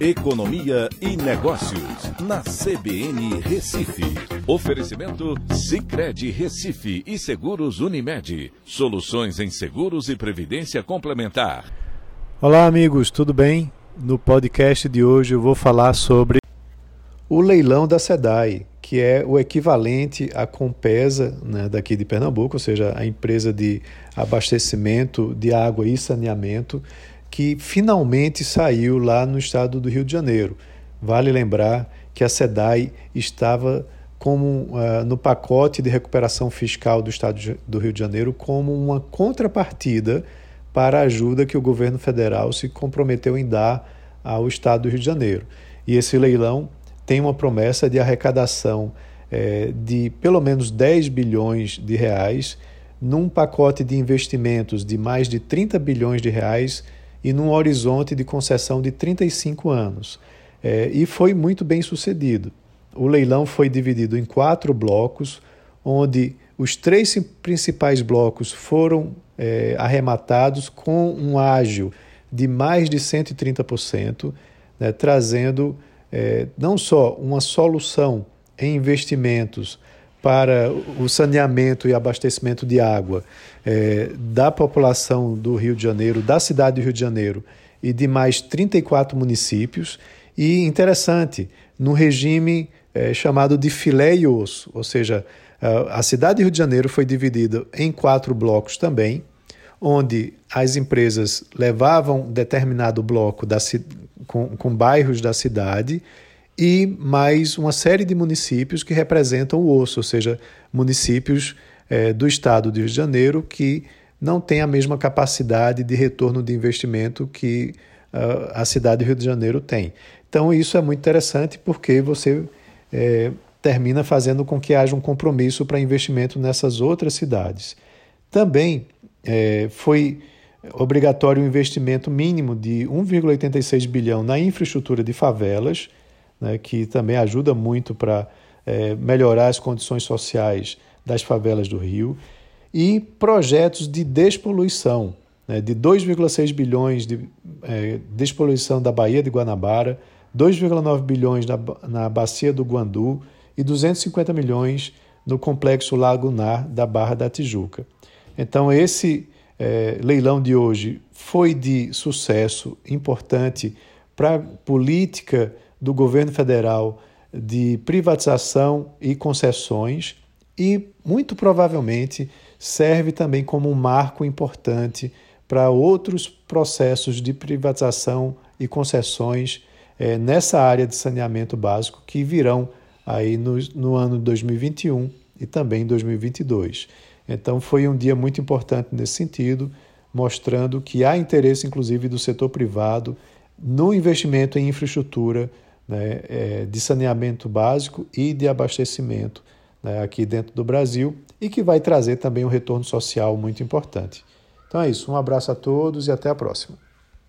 Economia e Negócios, na CBN Recife. Oferecimento Cicred Recife e Seguros Unimed. Soluções em seguros e previdência complementar. Olá, amigos, tudo bem? No podcast de hoje eu vou falar sobre o leilão da SEDAI, que é o equivalente à Compesa né, daqui de Pernambuco, ou seja, a empresa de abastecimento de água e saneamento que finalmente saiu lá no estado do Rio de Janeiro. Vale lembrar que a SEDAI estava como uh, no pacote de recuperação fiscal do estado do Rio de Janeiro como uma contrapartida para a ajuda que o governo federal se comprometeu em dar ao estado do Rio de Janeiro. E esse leilão tem uma promessa de arrecadação eh, de pelo menos 10 bilhões de reais num pacote de investimentos de mais de 30 bilhões de reais e num horizonte de concessão de 35 anos. É, e foi muito bem sucedido. O leilão foi dividido em quatro blocos, onde os três principais blocos foram é, arrematados com um ágio de mais de 130%, né, trazendo é, não só uma solução em investimentos para o saneamento e abastecimento de água é, da população do Rio de Janeiro, da cidade do Rio de Janeiro e de mais 34 municípios. E interessante, no regime é, chamado de filé e osso, ou seja, a cidade do Rio de Janeiro foi dividida em quatro blocos também, onde as empresas levavam determinado bloco da, com, com bairros da cidade e mais uma série de municípios que representam o osso, ou seja, municípios é, do estado do Rio de Janeiro que não têm a mesma capacidade de retorno de investimento que uh, a cidade do Rio de Janeiro tem. Então, isso é muito interessante porque você é, termina fazendo com que haja um compromisso para investimento nessas outras cidades. Também é, foi obrigatório um investimento mínimo de 1,86 bilhão na infraestrutura de favelas né, que também ajuda muito para é, melhorar as condições sociais das favelas do Rio, e projetos de despoluição, né, de 2,6 bilhões de é, despoluição da Baía de Guanabara, 2,9 bilhões na, na Bacia do Guandu e 250 milhões no complexo lagunar da Barra da Tijuca. Então, esse é, leilão de hoje foi de sucesso importante para a política do governo federal de privatização e concessões e, muito provavelmente, serve também como um marco importante para outros processos de privatização e concessões é, nessa área de saneamento básico que virão aí no, no ano de 2021 e também em 2022. Então, foi um dia muito importante nesse sentido, mostrando que há interesse, inclusive, do setor privado no investimento em infraestrutura né, é, de saneamento básico e de abastecimento né, aqui dentro do Brasil e que vai trazer também um retorno social muito importante. Então é isso, um abraço a todos e até a próxima.